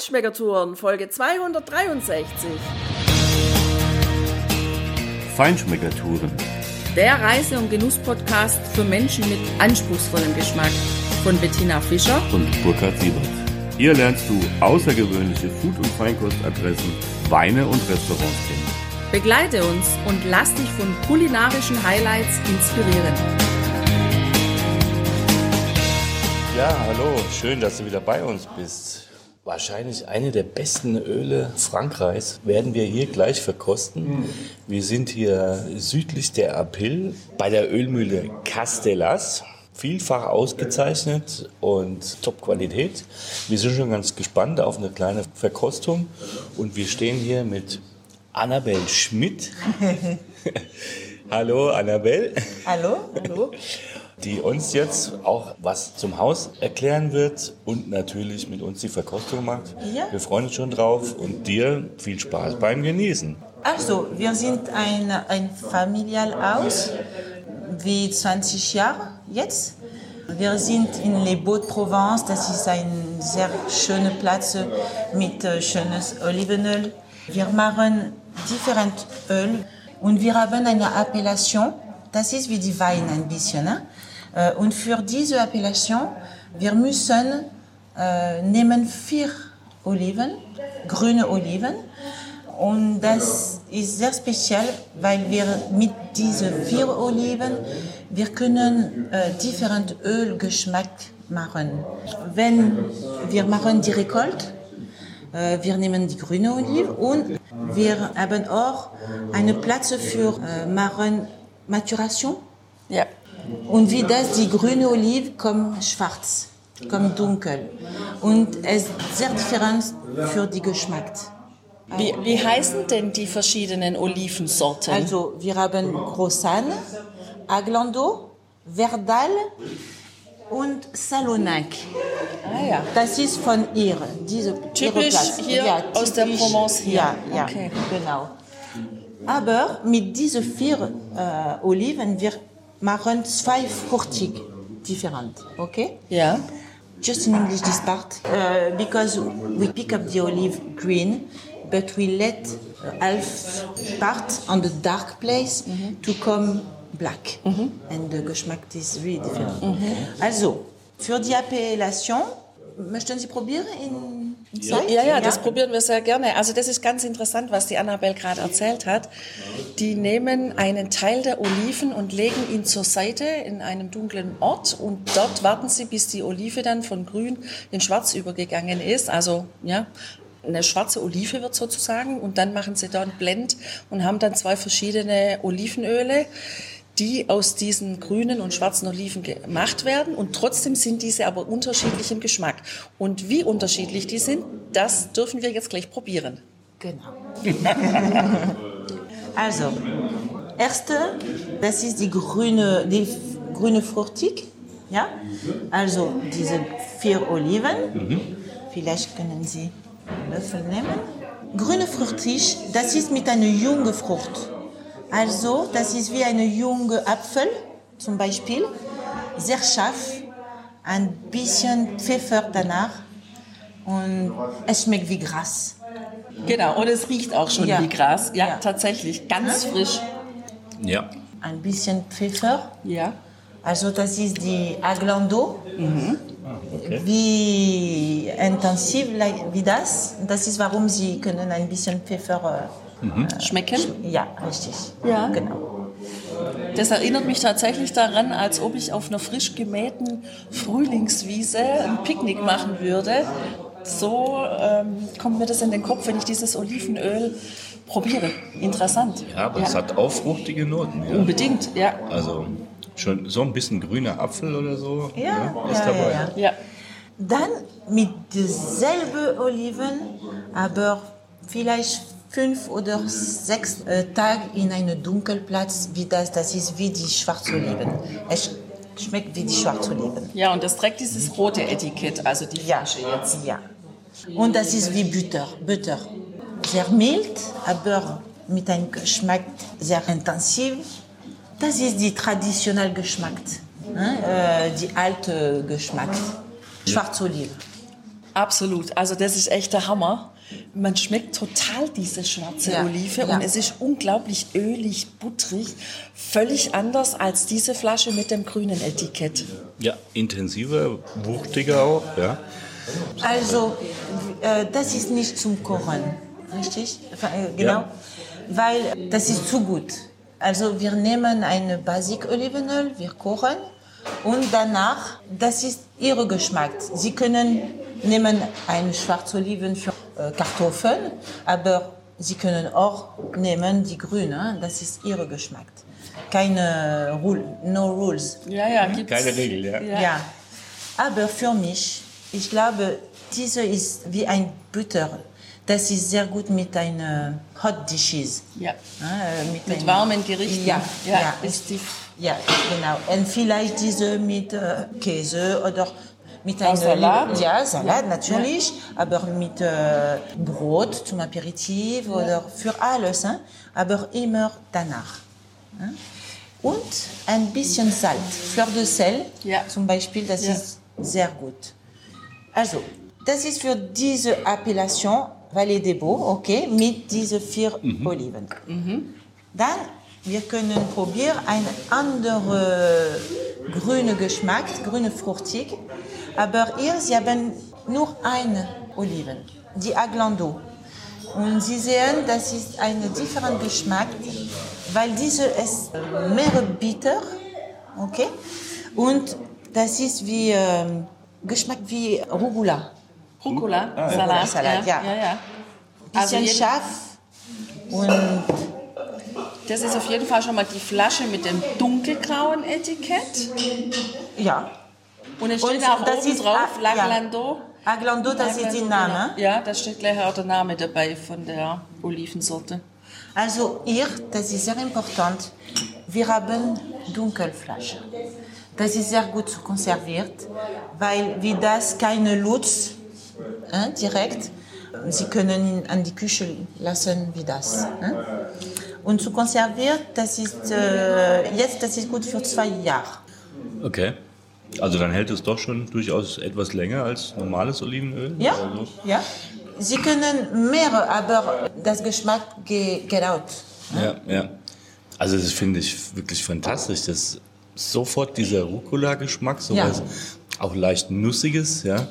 Feinschmeckertouren, Folge 263. Feinschmeckertouren. Der Reise- und Genuss-Podcast für Menschen mit anspruchsvollem Geschmack von Bettina Fischer und Burkhard Siebert. Hier lernst du außergewöhnliche Food- und Feinkostadressen, Weine und Restaurants kennen. Begleite uns und lass dich von kulinarischen Highlights inspirieren. Ja, hallo, schön, dass du wieder bei uns bist. Wahrscheinlich eine der besten Öle Frankreichs werden wir hier gleich verkosten. Wir sind hier südlich der Apil bei der Ölmühle Castellas. Vielfach ausgezeichnet und Top-Qualität. Wir sind schon ganz gespannt auf eine kleine Verkostung und wir stehen hier mit Annabel Schmidt. Hallo Annabel. Hallo. Hallo. Die uns jetzt auch was zum Haus erklären wird und natürlich mit uns die Verkostung macht. Ja. Wir freuen uns schon drauf und dir viel Spaß beim Genießen. Also, wir sind ein, ein Familienhaus, wie 20 Jahre jetzt. Wir sind in Les Beaux de Provence, das ist ein sehr schöner Platz mit äh, schönes Olivenöl. Wir machen different Öl und wir haben eine Appellation, das ist wie die Wein ein bisschen. Ne? Äh, Und für diese Appellation, wir müssen äh, nehmen vier Oliven, grüne Oliven. Und das ist sehr speziell, weil wir mit diesen vier Oliven, wir können äh, different Ölgeschmack machen. Wenn wir machen die Rekolte, äh, wir nehmen die grüne Olive und wir haben auch einen Platz für äh, machen Maturation. Ja. Und wie das, die grüne Olive kommt schwarz, kommt dunkel. Und es ist sehr different für die Geschmack. Wie, wie heißen denn die verschiedenen Olivensorten? Also, wir haben Grossanne, Aglando, Verdal und Salonac. ah, ja. Das ist von ihr, diese Typisch ihre hier aus der Provence hier. Ja, ja, Okay. genau. Aber mit diesen vier äh, Oliven, wir machen zwei fruchtig different, okay? Ja. Just in English this part, uh, because we pick up the olive green, but we let half part on the dark place to come black, and the Geschmack is really different. Also, für die Appellation, möchten Sie probieren in, Zeit? Ja, ja, das probieren wir sehr gerne. Also das ist ganz interessant, was die Annabelle gerade erzählt hat. Die nehmen einen Teil der Oliven und legen ihn zur Seite in einem dunklen Ort und dort warten sie, bis die Olive dann von grün in schwarz übergegangen ist. Also ja, eine schwarze Olive wird sozusagen und dann machen sie da einen Blend und haben dann zwei verschiedene Olivenöle die aus diesen grünen und schwarzen Oliven gemacht werden und trotzdem sind diese aber unterschiedlich im Geschmack. Und wie unterschiedlich die sind, das dürfen wir jetzt gleich probieren. Genau. also, erste, das ist die grüne, die grüne Fruchtig. Ja? Also, diese vier Oliven. Vielleicht können Sie einen Löffel nehmen. Grüne Fruchtig, das ist mit einer jungen Frucht. Also, das ist wie eine junge Apfel, zum Beispiel. Sehr scharf, ein bisschen Pfeffer danach. Und es schmeckt wie Gras. Genau, und es riecht auch schon Ja. wie Gras. Ja, Ja. tatsächlich, ganz frisch. Ja. Ein bisschen Pfeffer. Ja. Also das ist die Aglando. Wie intensiv wie das. Das ist, warum sie können ein bisschen Pfeffer. Schmecken? Äh, ja, richtig. Ja. Genau. Das erinnert mich tatsächlich daran, als ob ich auf einer frisch gemähten Frühlingswiese ein Picknick machen würde. So ähm, kommt mir das in den Kopf, wenn ich dieses Olivenöl probiere. Interessant. Ja, aber es hat auch fruchtige Noten. Ja. Unbedingt, ja. Also schon so ein bisschen grüner Apfel oder so Ja, ja, ist ja, dabei. ja, ja. ja. Dann mit derselben Oliven, aber vielleicht fünf oder sechs äh, Tage in einem Dunkelplatz wie das. Das ist wie die schwarze Oliven. Es schmeckt wie die schwarze Oliven. Ja, und das trägt dieses rote Etikett, also die Ja, Flasche jetzt. ja. Und das ist wie Butter. Butter. Sehr mild, aber mit einem Geschmack sehr intensiv. Das ist die traditionelle Geschmack, äh, die alte Geschmack. Schwarze Olive. Absolut. Also das ist echt der Hammer. Man schmeckt total diese schwarze Ja, Olive ja. und es ist unglaublich ölig, butterig. Völlig anders als diese Flasche mit dem grünen Etikett. Ja, intensiver, wuchtiger auch, ja. Also, äh, das ist nicht zum Kochen, richtig? Äh, Genau. Ja. Weil das ist zu gut. Also, wir nehmen eine Basic Olivenöl, wir kochen und danach, das ist Ihr Geschmack. Sie können nehmen eine schwarze Oliven für Kartoffeln, aber Sie können auch nehmen die grüne, das ist Ihr Geschmack. Keine Rule, no rules. Ja, ja, gibt's. Keine Regel, ja. Ja. Aber für mich, ich glaube, diese ist wie ein Butter. Das ist sehr gut mit einer Hot Dishes. Ja. Äh, mit Mit einem- warmen Gerichten. Ja, ja, ja. ist die Ja, genau. Und vielleicht diese mit äh, Käse oder mit einem Salat? Ja, Salat natürlich, aber mit äh, Brot zum Aperitif oder für alles, hein? aber immer danach. hein? Und ein bisschen Salz, Fleur de Sel Ja. zum Beispiel, das Ja. ist sehr gut. Also, das ist für diese Appellation Vallée des Beaux, okay, mit diesen vier Oliven. Dann, wir können probieren einen anderen grünen Geschmack, grüne fruchtig. Aber hier, Sie haben nur eine Oliven, die Aglando. Und Sie sehen, das ist ein differenter Geschmack, weil diese ist mehr bitter, okay? Und das ist wie ähm, Geschmack wie Rugula. Rucola, Ah, Salat. Salat, ja. ja, ja. Bisschen Also jeden- scharf und Das ist auf jeden Fall schon mal die Flasche mit dem dunkelgrauen Etikett. ja. Und es Und steht auch das oben ist- drauf, ah, ja. Laglando. Aglando, das ist der Name. Ja, da steht gleich auch der Name dabei von der Olivensorte. Also hier, das ist sehr important, wir haben Dunkelflasche. Das ist sehr gut konserviert, weil wie das keine Lutz hein, direkt, Sie können ihn an die Küche lassen wie das. Hein? Und zu konserviert, das ist äh, jetzt, das ist gut für zwei Jahre. Okay. Also dann hält es doch schon durchaus etwas länger als normales Olivenöl? Ja, Also, ja. Sie können mehr, aber das Geschmack ge- geht out. ja, ja. Also das finde ich wirklich fantastisch. Das sofort dieser Rucola-Geschmack, so Ja. was auch leicht Nussiges, ja.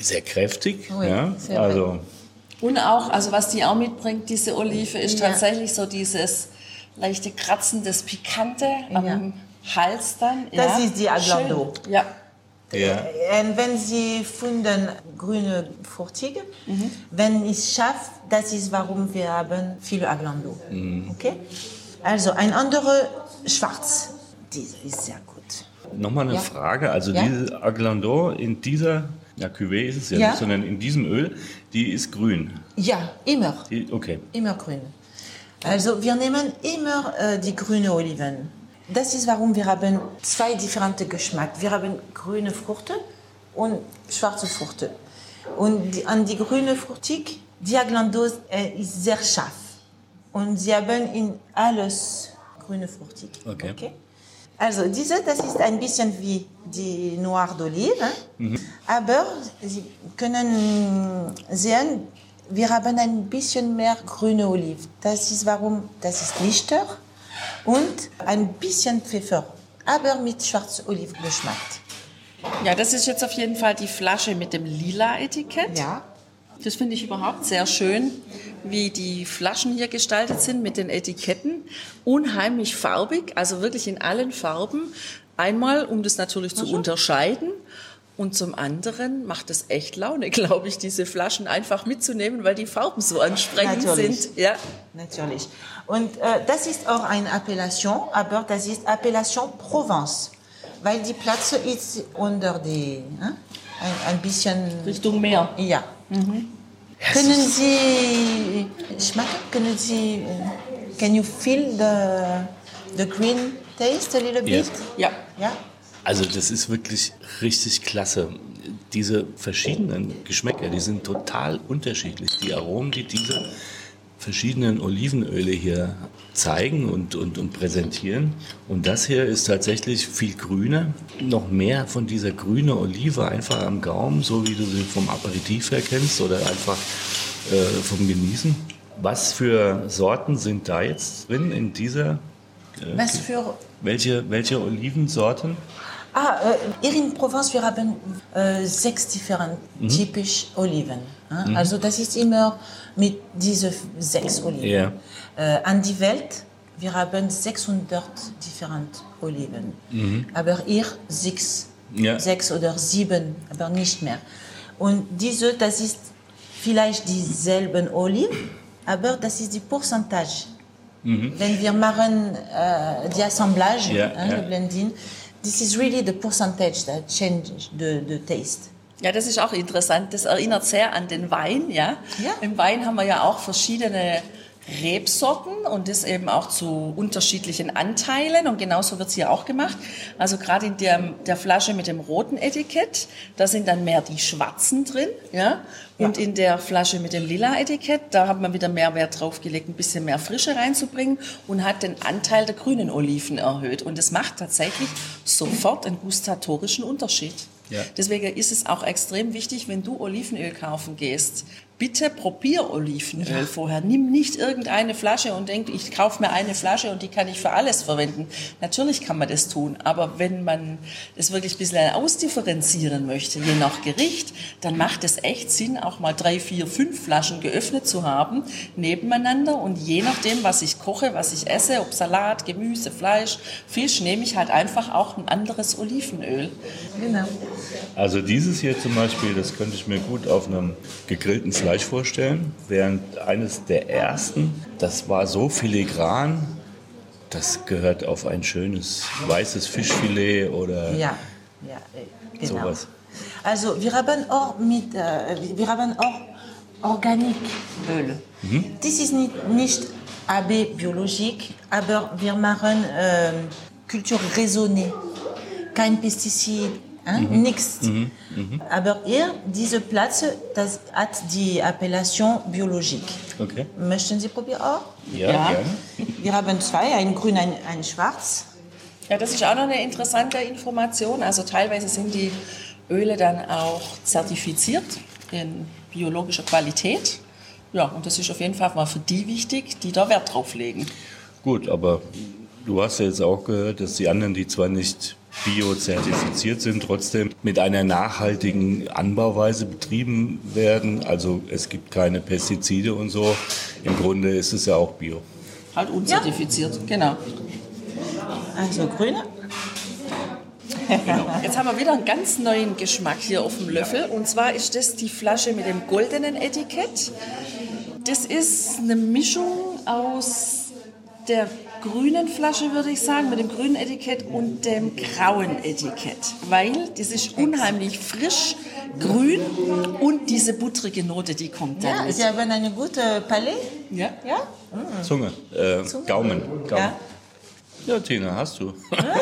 Sehr kräftig, Oui, ja. c'est vrai. Also Und auch, also was die auch mitbringt, diese Olive, ist Ja. tatsächlich so dieses leichte Kratzen, das Pikante am Hals dann. Das ja. ist die Aglando. Schön. Ja. ja. Und wenn Sie finden grüne Fruchtige, wenn es scharf, das ist warum wir haben viel Aglando. Okay? Also ein anderer Schwarz, diese ist sehr gut. Nochmal eine Ja. Frage. Also Ja. diese Aglandon in dieser, ja, Cuvée ist es ja, Ja. nicht, sondern in diesem Öl, die ist grün. Ja, immer, Die, okay. immer grün. Also wir nehmen immer äh, die grüne Oliven. Das ist warum wir haben zwei differente Geschmack. Wir haben grüne Früchte und schwarze Früchte. Und die, an die grüne Fruchtig, die Aglando äh, ist sehr scharf. Und sie haben in alles grüne Fruchtig. Okay. Also diese, das ist ein bisschen wie die Noir d'Olive, aber Sie können sehen, wir haben ein bisschen mehr grüne Olive. Das ist warum, das ist lichter und ein bisschen Pfeffer, aber mit schwarz Olivengeschmack. ja, das ist jetzt auf jeden Fall die Flasche mit dem lila Etikett. Ja. Das finde ich überhaupt sehr schön, wie die Flaschen hier gestaltet sind mit den Etiketten. Unheimlich farbig, also wirklich in allen Farben. Einmal, um das natürlich zu unterscheiden. Und zum anderen macht es echt Laune, glaube ich, diese Flaschen einfach mitzunehmen, weil die Farben so ansprechend Natürlich. sind. Ja. Natürlich. Und äh, das ist auch eine Appellation, aber das ist Appellation Provence, weil die Platz ist unter die, hein? ein, ein bisschen... Richtung Meer. Ja. Können Sie schmecken? Können Sie, äh, can you feel the, the green taste a little bit? Yes. Ja. Ja. Also das ist wirklich richtig klasse. Diese verschiedenen Geschmäcker, die sind total unterschiedlich. Die Aromen, die diese verschiedenen Olivenöle hier zeigen und, und, und präsentieren. Und das hier ist tatsächlich viel grüner. Noch mehr von dieser grünen Olive einfach am Gaumen, so wie du sie vom Aperitif her kennst oder einfach äh, vom Genießen. Was für Sorten sind da jetzt drin in dieser? Äh, Was für? Welche, welche Olivensorten? Ah, äh, hier in Provence, wir haben äh, sechs different mhm. typisch Oliven. Äh? Mhm. Also das ist immer mit diesen sechs Oliven. Yeah. Äh, an die Welt, wir haben 600 different Oliven. Mhm. Aber hier sechs, ja. sechs oder sieben, aber nicht mehr. Und diese, das ist vielleicht dieselben Oliven, aber das ist die Pourcentage. Mhm. Wenn wir machen äh, die Assemblage, yeah, hein, yeah. This is really the percentage that changes the, the taste. Ja, das ist auch interessant. Das erinnert sehr an den Wein. Ja? ja. Im Wein haben wir ja auch verschiedene Rebsorten und das eben auch zu unterschiedlichen Anteilen und genauso wird es hier auch gemacht. Also gerade in der, der Flasche mit dem roten Etikett, da sind dann mehr die schwarzen drin, ja. Und ja. in der Flasche mit dem lila Etikett, da hat man wieder mehr Wert drauf gelegt, ein bisschen mehr Frische reinzubringen und hat den Anteil der grünen Oliven erhöht. Und das macht tatsächlich sofort einen gustatorischen Unterschied. Ja. Deswegen ist es auch extrem wichtig, wenn du Olivenöl kaufen gehst, bitte probier Olivenöl ja. vorher. Nimm nicht irgendeine Flasche und denk, ich kaufe mir eine Flasche und die kann ich für alles verwenden. Natürlich kann man das tun, aber wenn man das wirklich ein bisschen ausdifferenzieren möchte, je nach Gericht, dann macht es echt Sinn, auch mal drei, vier, fünf Flaschen geöffnet zu haben, nebeneinander und je nachdem, was ich koche, was ich esse, ob Salat, Gemüse, Fleisch, Fisch, nehme ich halt einfach auch ein anderes Olivenöl. Genau. Also dieses hier zum Beispiel, das könnte ich mir gut auf einem gegrillten Fleisch Fleisch vorstellen, während eines der ersten, das war so filigran, das gehört auf ein schönes weißes Fischfilet oder ja, ja, äh, genau. sowas. Also wir haben auch mit, äh, wir haben auch Organiköl. Mhm. Das ist nicht, nicht AB biologisch, aber wir machen äh, Kultur raisonnée, kein Pestizid? Mhm. Nichts. Mhm. Mhm. Aber hier, diese Platz, das hat die Appellation biologique. Okay. Möchten Sie probieren auch? Ja, ja. gerne. Wir haben zwei, ein grün, ein, ein schwarz. Ja, das ist auch noch eine interessante Information. Also teilweise sind die Öle dann auch zertifiziert in biologischer Qualität. Ja, und das ist auf jeden Fall mal für die wichtig, die da Wert drauf legen. Gut, aber du hast ja jetzt auch gehört, dass die anderen, die zwar nicht biozertifiziert sind, trotzdem mit einer nachhaltigen Anbauweise betrieben werden. Also es gibt keine Pestizide und so. Im Grunde ist es ja auch bio. Halt unzertifiziert, ja. genau. Also grüne. Genau. Jetzt haben wir wieder einen ganz neuen Geschmack hier auf dem Löffel. Und zwar ist das die Flasche mit dem goldenen Etikett. Das ist eine Mischung aus der grünen Flasche, würde ich sagen, mit dem grünen Etikett und dem grauen Etikett. Weil das ist unheimlich frisch, grün und diese buttrige Note, die kommt dann. Ja, mit. Sie haben eine gute Palais. Ja. ja? Mhm. Zunge, äh, Zunge, Gaumen. Gaumen. Ja. ja, Tina, hast du.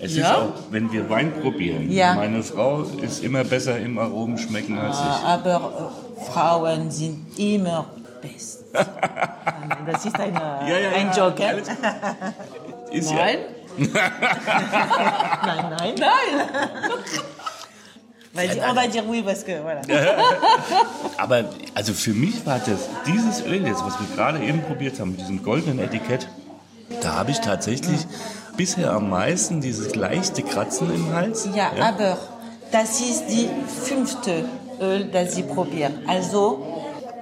Es ja? ist auch, wenn wir Wein probieren. Ja. Meine Frau ist immer besser im Aromenschmecken als ich. Aber äh, Frauen sind immer best. Das ist ein, ja, ja, ein Joke. Ist nein. nein, nein. Nein. Weil sie, on va dire oui, parce que, voilà. Aber also für mich war das, dieses Öl jetzt, was wir gerade eben probiert haben, mit diesem goldenen Etikett, da habe ich tatsächlich bisher am meisten dieses leichte Kratzen im Hals. Ja, ja, aber das ist die fünfte Öl, das Sie probieren. Also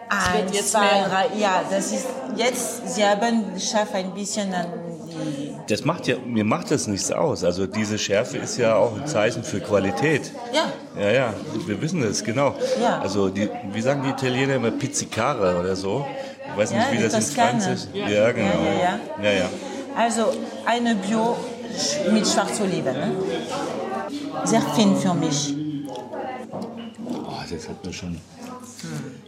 Eins, jetzt zwei, drei, ja, das ist jetzt, Sie haben geschafft ein bisschen an die... Das macht ja, mir macht das nichts aus. Also diese Schärfe ist ja auch ein Zeichen für Qualität. Ja. Ja, ja, wir wissen das, genau. Ja. Also die, wie sagen die Italiener immer Pizzicare oder so? Ich weiß nicht, ja, wie das in Französisch... Ja. ja, genau. Ja, ja, ja. ja, Also eine Bio mit Schwarzoliven. Ne? Sehr fin für mich. Oh, das hat mir schon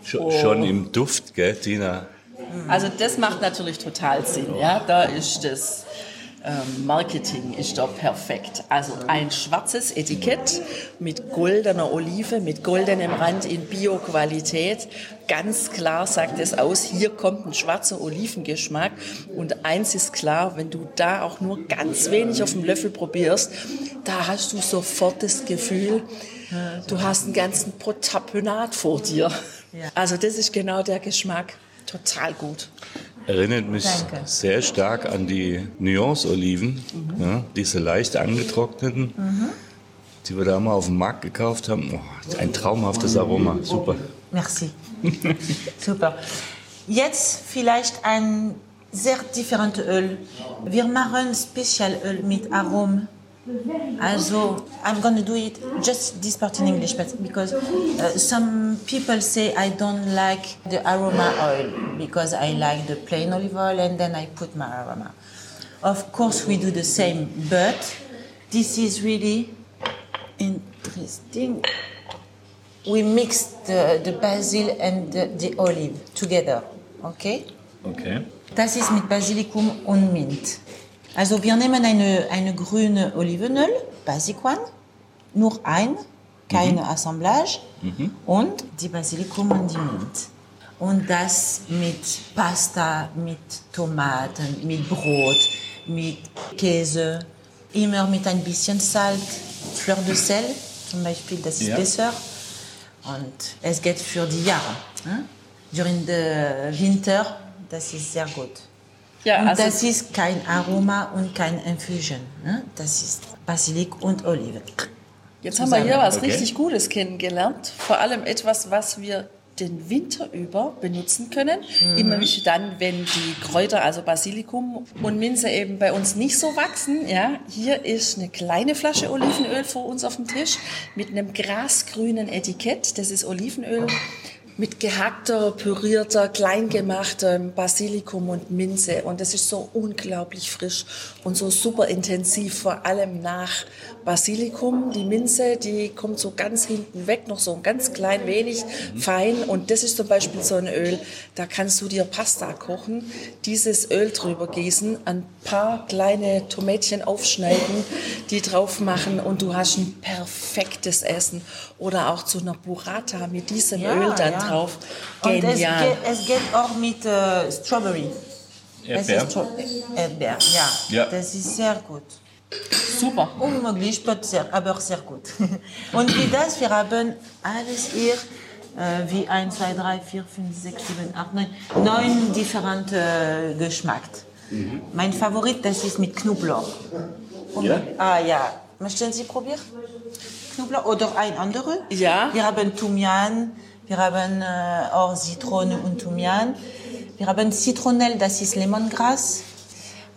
Sch oh. Schon im Duft, gell, Tina? Also das macht natürlich total Sinn, ja. Da ist das ähm, Marketing ist da perfekt. Also ein schwarzes Etikett mit goldener Olive, mit goldenem Rand in Bio-Qualität. Ganz klar sagt es aus, hier kommt ein schwarzer Olivengeschmack. Und eins ist klar, wenn du da auch nur ganz wenig auf dem Löffel probierst, da hast du sofort das Gefühl, du hast einen ganzen Protapenat vor dir. Also das ist genau der Geschmack. Total gut. Erinnert mich Danke. sehr stark an die Nuance-Oliven, ja, diese leicht angetrockneten, die wir da mal auf dem Markt gekauft haben. Oh, ein traumhaftes Aroma, super. Merci. Super. Jetzt vielleicht ein sehr differentes Öl. Wir machen Spezialöl mit Aromen. Also, I'm gonna do it just this part in English, but because uh, some people say I don't like the aroma oil because I like the plain olive oil and then I put my aroma. Of course, we do the same, but this is really interesting. We mix the, the basil and the, the olive together, okay? Okay. Das ist mit Basilikum und Mint. Also wir nehmen eine, eine grüne Olivenöl, Basic One, nur ein, keine Assemblage und die Basilikum und die Mint. Und das mit Pasta, mit Tomaten, mit Brot, mit Käse, immer mit ein bisschen Salz, Fleur de Sel zum Beispiel, das ist Ja. besser. Und es geht für die Jahre. Hm? During the Winter, das ist sehr gut. Ja, und also- das ist kein Aroma und kein Infusion. Ne? Das ist Basilik und Olive. Jetzt haben wir hier was Okay. richtig Gutes kennengelernt. Vor allem etwas, was wir den Winter über benutzen können. Immer wie dann, wenn die Kräuter, also Basilikum und Minze eben bei uns nicht so wachsen. Ja, hier ist eine kleine Flasche Olivenöl vor uns auf dem Tisch mit einem grasgrünen Etikett. Das ist Olivenöl mit gehackter, pürierter, kleingemachter Basilikum und Minze. Und das ist so unglaublich frisch und so super intensiv, vor allem nach Basilikum. Die Minze, die kommt so ganz hinten weg, noch so ein ganz klein wenig fein. Und das ist zum Beispiel so ein Öl, da kannst du dir Pasta kochen, dieses Öl drüber gießen, ein paar kleine Tomätchen aufschneiden, die drauf machen und du hast ein perfektes Essen. Oder auch zu einer Burrata mit diesem Öl dann drauf. Und es Genial. geht, es geht auch mit äh, Strawberry. Es Erdbeer? Erdbeer, ja. Ja. Das ist sehr gut. Super. Unmöglich, sehr, aber sehr gut. Und wie das, wir haben alles hier, äh, wie 1, 2, 3, 4, 5, 6, 7, 8, 9, neun differente äh, Geschmack. Mein Favorit, das ist mit Knoblauch. Und, Ja? Ah ja, möchten Sie probieren? Knoblauch oder ein andere? Ja. Wir haben Thymian, wir haben äh, auch Zitrone und Thymian. Wir haben Zitronelle, das ist Lemongras.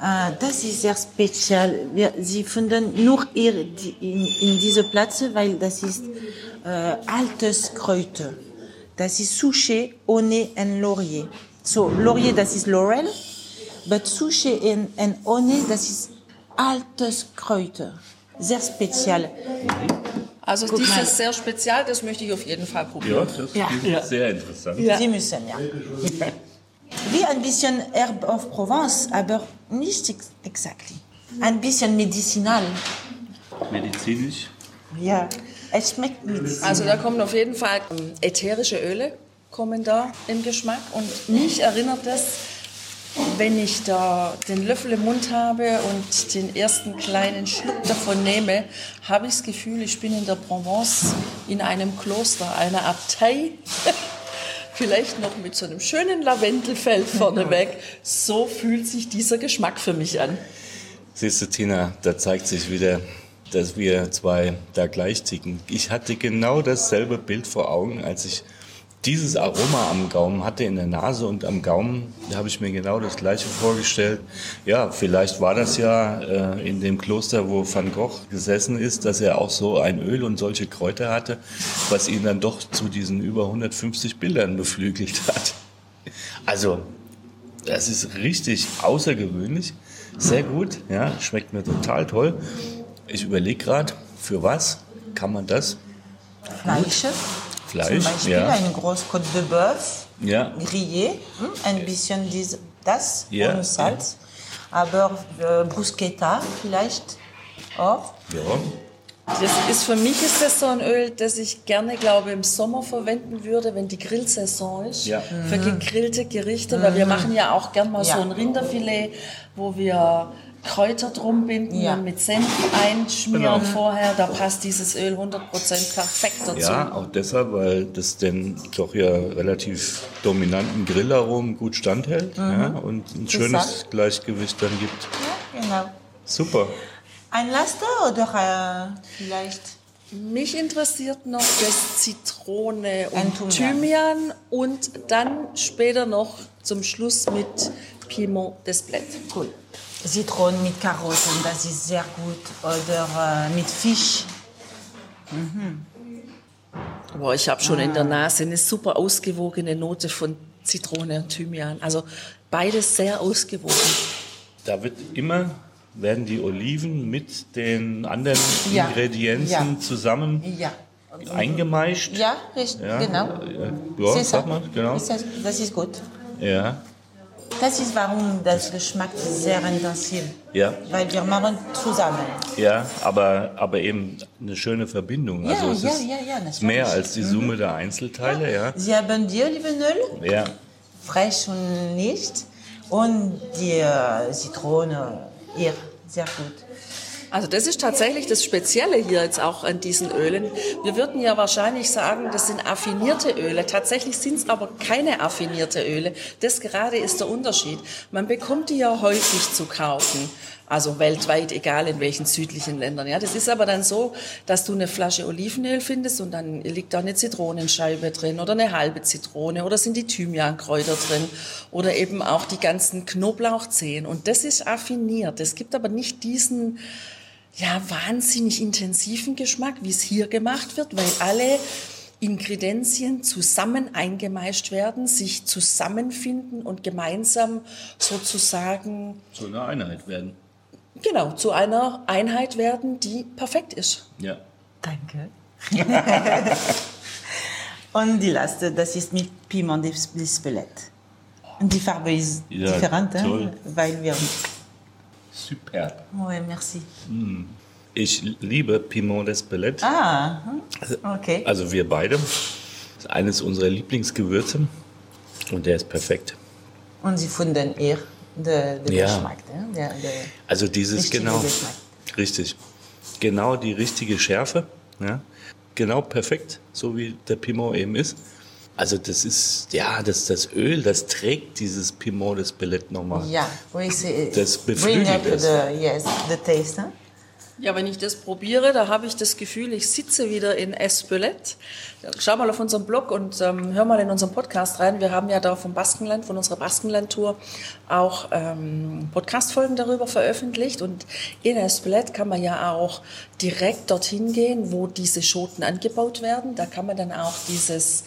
Äh, das ist sehr speziell. Wir, Sie finden nur hier in, in diese Plätze, weil das ist äh, altes Kräuter. Das ist Souchet, Honey und Laurier. So, Laurier, das ist Laurel, but Souchet und, Honey, das ist altes Kräuter. Sehr speziell. Also Guck dieses mal. sehr spezial, das möchte ich auf jeden Fall Ja, probieren. das Ja. klingt Ja. sehr interessant. Sie müssen, ja. Wie ein bisschen Herb of Provence, aber nicht ex exactly. Ein bisschen medizinal. Medizinisch. Ja, es schmeckt medizinal. Also da kommen auf jeden Fall ähm, ätherische Öle kommen da im Geschmack und mich erinnert das, wenn ich da den Löffel im Mund habe und den ersten kleinen Schluck davon nehme, habe ich das Gefühl, ich bin in der Provence in einem Kloster, einer Abtei. Vielleicht noch mit so einem schönen Lavendelfeld vorneweg. So fühlt sich dieser Geschmack für mich an. Siehst du, Tina, da zeigt sich wieder, dass wir zwei da gleich ticken. Ich hatte genau dasselbe Bild vor Augen, als ich dieses Aroma am Gaumen hatte, in der Nase und am Gaumen, da habe ich mir genau das Gleiche vorgestellt. Ja, vielleicht war das ja äh, in dem Kloster, wo Van Gogh gesessen ist, dass er auch so ein Öl und solche Kräuter hatte, was ihn dann doch zu diesen über 150 Bildern beflügelt hat. Also, das ist richtig außergewöhnlich. Sehr gut, ja, schmeckt mir total toll. Ich überlege gerade, für was kann man das? Fleisch. Fleisch, Zum Beispiel ja. eine große Côte de Bœuf, Ja. grillé, hm, ein bisschen dies, das Ja. ohne Salz. aber äh, Bruschetta vielleicht auch. Ja, Das ist für mich ist das so ein Öl, das ich gerne, glaube im Sommer verwenden würde, wenn die Grillsaison ist. Ja. Für gegrillte Gerichte, weil wir machen ja auch gern mal Ja. so ein Rinderfilet, wo wir Kräuter drum binden Ja. und mit Senf einschmieren vorher. Da passt dieses Öl 100% perfekt dazu. ja, auch deshalb, weil das den doch ja relativ dominanten Grillaromen gut standhält ja, und ein schönes Deshalb. Gleichgewicht dann gibt. Ja, genau. Super. Ein Laster oder äh, vielleicht? Mich interessiert noch das Zitrone und Thymian. Thymian und dann später noch zum Schluss mit Piment d'Espelette. Cool. Zitronen mit Karotten, das ist sehr gut. Oder äh, mit Fisch. Boah, ich habe schon in der Nase eine super ausgewogene Note von Zitrone und Thymian. Also beides sehr ausgewogen. Da wird immer, werden die Oliven mit den anderen Ja. Ingredienzen Ja. zusammen Ja. eingemeischt. Ja, richtig, Ja, genau. Ja, sag mal, genau. Das ist- Das ist gut. Ja, Das ist warum das Geschmack sehr intensiv. ja, Weil wir machen zusammen. ja, aber, aber eben eine schöne Verbindung. Ja, also es ja, ist ja, ja, mehr als die Summe der Einzelteile, ja. Sie haben die Olivenöl, Ja, frisch und nicht. Und die äh, Zitrone hier, sehr gut. Also das ist tatsächlich das Spezielle hier jetzt auch an diesen Ölen. Wir würden ja wahrscheinlich sagen, das sind affinierte Öle. Tatsächlich sind es aber keine affinierte Öle. Das gerade ist der Unterschied. Man bekommt die ja häufig zu kaufen. Also weltweit, egal in welchen südlichen Ländern. Ja, das ist aber dann so, dass du eine Flasche Olivenöl findest und dann liegt da eine Zitronenscheibe drin oder eine halbe Zitrone oder sind die Thymiankräuter drin oder eben auch die ganzen Knoblauchzehen. Und das ist affiniert. Es gibt aber nicht diesen, ja, wahnsinnig intensiven Geschmack, wie es hier gemacht wird, weil alle Ingredienzien zusammen eingemeischt werden, sich zusammenfinden und gemeinsam sozusagen, zu einer Einheit werden. genau, zu einer Einheit werden, die perfekt ist. Ja. Danke. und die letzte, das ist mit Piment d'Espelette. Und die Farbe ist Ja, different, toll. hein? weil wir... Superb. Oui, merci. Ich liebe Piment d'Espelette. Ah, okay. Also wir beide. Das ist eines unserer Lieblingsgewürze. Und der ist perfekt. Und Sie finden eher den, Ja. Geschmack. Ne? Der, der, Also dieses genau. Geschmack. Richtig. Genau die richtige Schärfe. Ja. Genau perfekt, so wie der Piment eben ist. Also das ist, ja, das, das Öl, das trägt dieses Piment d'Espelette nochmal. ja. Das bring beflügelt up es. the, yes, the taste. Hein? Ja, wenn ich das probiere, da habe ich das Gefühl, ich sitze wieder in Espelette. Schau mal auf unseren Blog und ähm, hör mal in unseren Podcast rein. Wir haben ja da vom Baskenland, von unserer Baskenland-Tour auch ähm, Podcast-Folgen darüber veröffentlicht. Und in Espelette kann man ja auch direkt dorthin gehen, wo diese Schoten angebaut werden. Da kann man dann auch dieses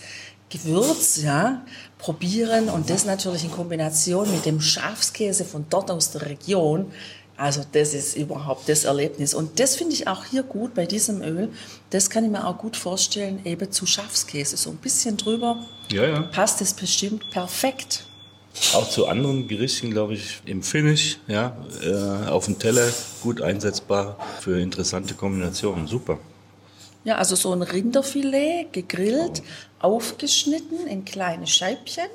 Gewürz, ja, probieren und das natürlich in Kombination mit dem Schafskäse von dort aus der Region. Also das ist überhaupt das Erlebnis. Und das finde ich auch hier gut bei diesem Öl. Das kann ich mir auch gut vorstellen, eben zu Schafskäse. So ein bisschen drüber Ja, ja. passt es bestimmt perfekt. Auch zu anderen Gerichten, glaube ich, im Finish, ja, äh, auf dem Teller gut einsetzbar für interessante Kombinationen. Super. Ja, also so ein Rinderfilet gegrillt, aufgeschnitten in kleine Scheibchen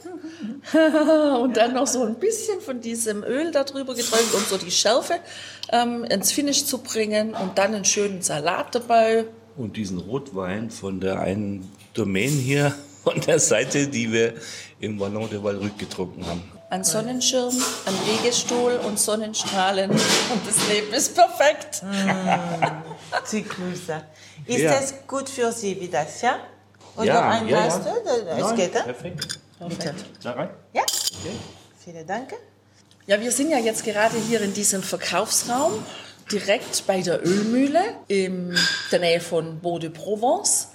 und dann noch so ein bisschen von diesem Öl darüber geträumt, um so die Schärfe ähm, ins Finish zu bringen und dann einen schönen Salat dabei. Und diesen Rotwein von der einen Domain hier von der Seite, die wir im Vallon de Valruc getrunken haben. Ein Sonnenschirm, ein Liegestuhl und Sonnenstrahlen und das Leben ist perfekt. C'est cool, ça. Ist Ja. das gut für Sie, wie das, ja? Oder Ja, ein ja, ja. Glas? Es Nein, geht, hein? Perfekt. Bitte. Da rein. Ja? Vielen Dank. Ja, wir sind ja jetzt gerade hier in diesem Verkaufsraum, direkt bei der Ölmühle in der Nähe von Beau de Provence.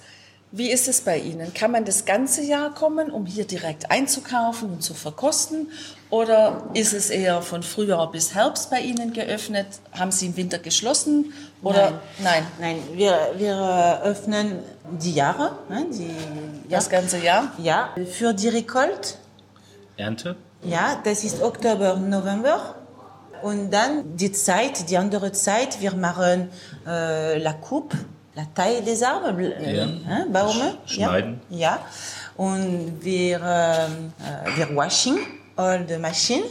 Wie ist es bei Ihnen? Kann man das ganze Jahr kommen, um hier direkt einzukaufen und zu verkosten? Oder ist es eher von Frühjahr bis Herbst bei Ihnen geöffnet? Haben Sie im Winter geschlossen? Oder nein, Nein, wir, wir äh, öffnen die Jahre. Ne? Die, ja. das ganze Jahr? ja, für die Rekolt, Ernte? ja, das ist Oktober, November. Und dann die Zeit, die andere Zeit, wir machen äh, la coupe, la taille des arbres, äh, Ja. hein, Bäume. Schneiden. Ja. ja. Und wir, äh, wir waschen all the machine.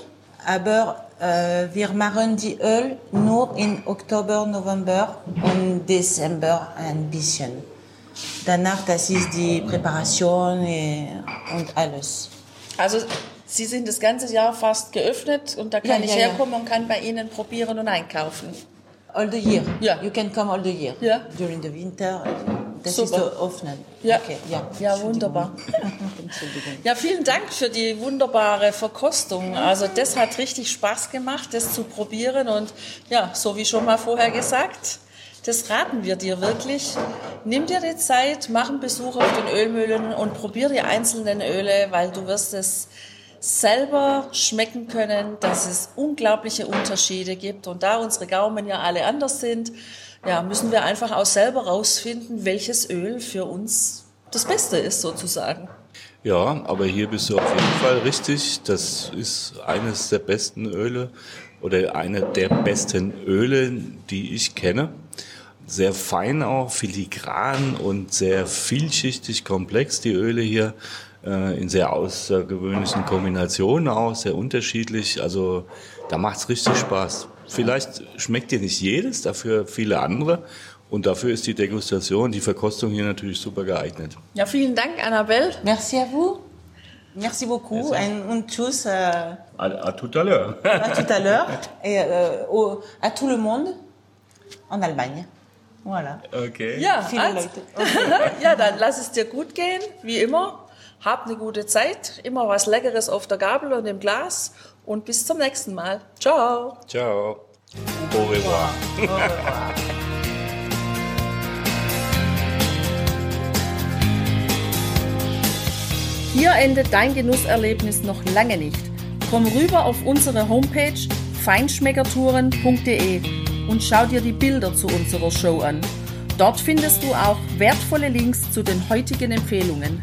Aber äh, wir machen die Öl nur in Oktober, November und Dezember ein bisschen. Danach, das ist die Präparation äh, und alles. Also Sie sind das ganze Jahr fast geöffnet und da kann Ja, ich ja, ja. herkommen und kann bei Ihnen probieren und einkaufen. All the year. Ja. You can come all the year. Ja. During the winter. Das Super. ist so offen. Ja. Okay, ja. Ja, wunderbar. Ja, vielen Dank für die wunderbare Verkostung. Also das hat richtig Spaß gemacht, das zu probieren und ja, so wie schon mal vorher gesagt, das raten wir dir wirklich. Nimm dir die Zeit, mach einen Besuch auf den Ölmühlen und probier die einzelnen Öle, weil du wirst es selber schmecken können, dass es unglaubliche Unterschiede gibt und da unsere Gaumen ja alle anders sind, ja, müssen wir einfach auch selber rausfinden, welches Öl für uns das Beste ist sozusagen. Ja, aber hier bist du auf jeden Fall richtig. Das ist eines der besten Öle oder eine der besten Öle, die ich kenne. Sehr fein auch, filigran und sehr vielschichtig komplex, die Öle hier. Äh, In sehr außergewöhnlichen Kombinationen auch, sehr unterschiedlich. Also da macht's richtig Spaß. Vielleicht schmeckt dir nicht jedes, dafür viele andere. Und dafür ist die Degustation, die Verkostung hier natürlich super geeignet. Ja, vielen Dank, Annabelle. Merci à vous. Merci beaucoup. Und, und tschüss. euh, À, à tout à l'heure. à tout à l'heure. Et euh, au- à tout le monde en Allemagne. Voilà. Okay. Ja, Viele Leute. ja, dann lass es dir gut gehen, wie immer. Hab eine gute Zeit, immer was Leckeres auf der Gabel und im Glas und bis zum nächsten Mal. Ciao. Ciao. Au revoir. Hier endet dein Genusserlebnis noch lange nicht. Komm rüber auf unsere Homepage feinschmeckertouren.de und schau dir die Bilder zu unserer Show an. Dort findest du auch wertvolle Links zu den heutigen Empfehlungen.